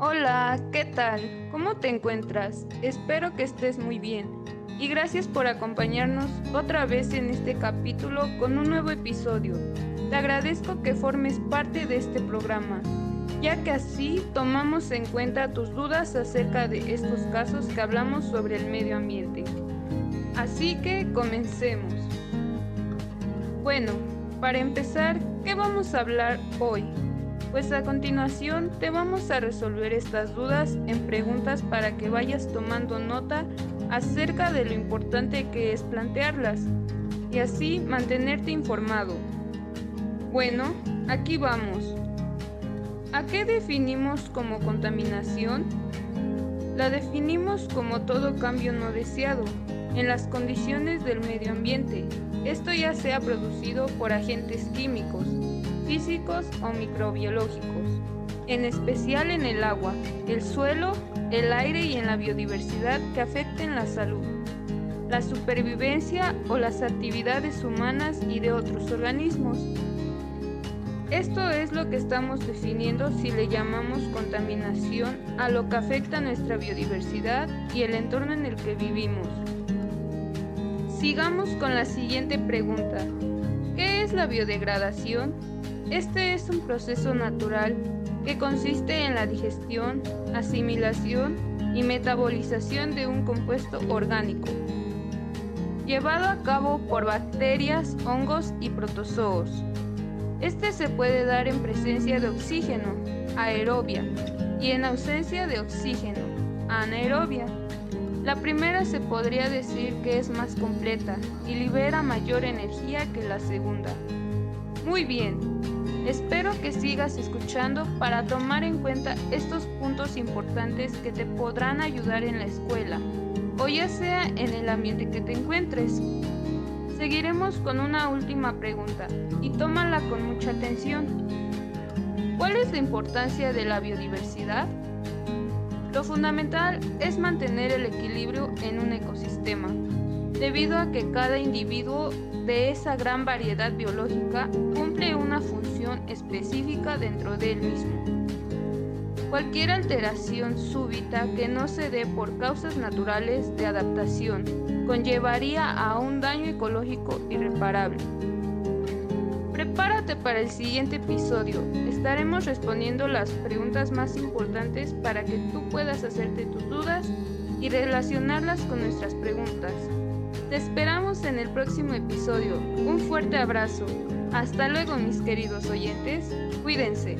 Hola, ¿qué tal? ¿Cómo te encuentras? Espero que estés muy bien. Y gracias por acompañarnos otra vez en este capítulo con un nuevo episodio. Te agradezco que formes parte de este programa, ya que así tomamos en cuenta tus dudas acerca de estos casos que hablamos sobre el medio ambiente. Así que comencemos. Bueno, para empezar, ¿qué vamos a hablar hoy? Pues a continuación te vamos a resolver estas dudas en preguntas para que vayas tomando nota acerca de lo importante que es plantearlas y así mantenerte informado. Bueno, aquí vamos. ¿A qué definimos como contaminación? La definimos como todo cambio no deseado en las condiciones del medio ambiente. Esto ya sea producido por agentes químicos, físicos o microbiológicos, en especial en el agua, el suelo, el aire y en la biodiversidad que afecten la salud, la supervivencia o las actividades humanas y de otros organismos. Esto es lo que estamos definiendo si le llamamos contaminación a lo que afecta nuestra biodiversidad y el entorno en el que vivimos. Sigamos con la siguiente pregunta. ¿Qué es la biodegradación? Este es un proceso natural que consiste en la digestión, asimilación y metabolización de un compuesto orgánico, llevado a cabo por bacterias, hongos y protozoos. Este se puede dar en presencia de oxígeno, aerobia, y en ausencia de oxígeno, anaerobia. La primera se podría decir que es más completa y libera mayor energía que la segunda. Muy bien, espero que sigas escuchando para tomar en cuenta estos puntos importantes que te podrán ayudar en la escuela o ya sea en el ambiente que te encuentres. Seguiremos con una última pregunta y tómala con mucha atención. ¿Cuál es la importancia de la biodiversidad? Lo fundamental es mantener el equilibrio en un ecosistema, debido a que cada individuo de esa gran variedad biológica cumple una función específica dentro de él mismo. Cualquier alteración súbita que no se dé por causas naturales de adaptación conllevaría a un daño ecológico irreparable. Prepárate para el siguiente episodio. Estaremos respondiendo las preguntas más importantes para que tú puedas hacerte tus dudas y relacionarlas con nuestras preguntas. Te esperamos en el próximo episodio. Un fuerte abrazo. Hasta luego mis queridos oyentes. Cuídense.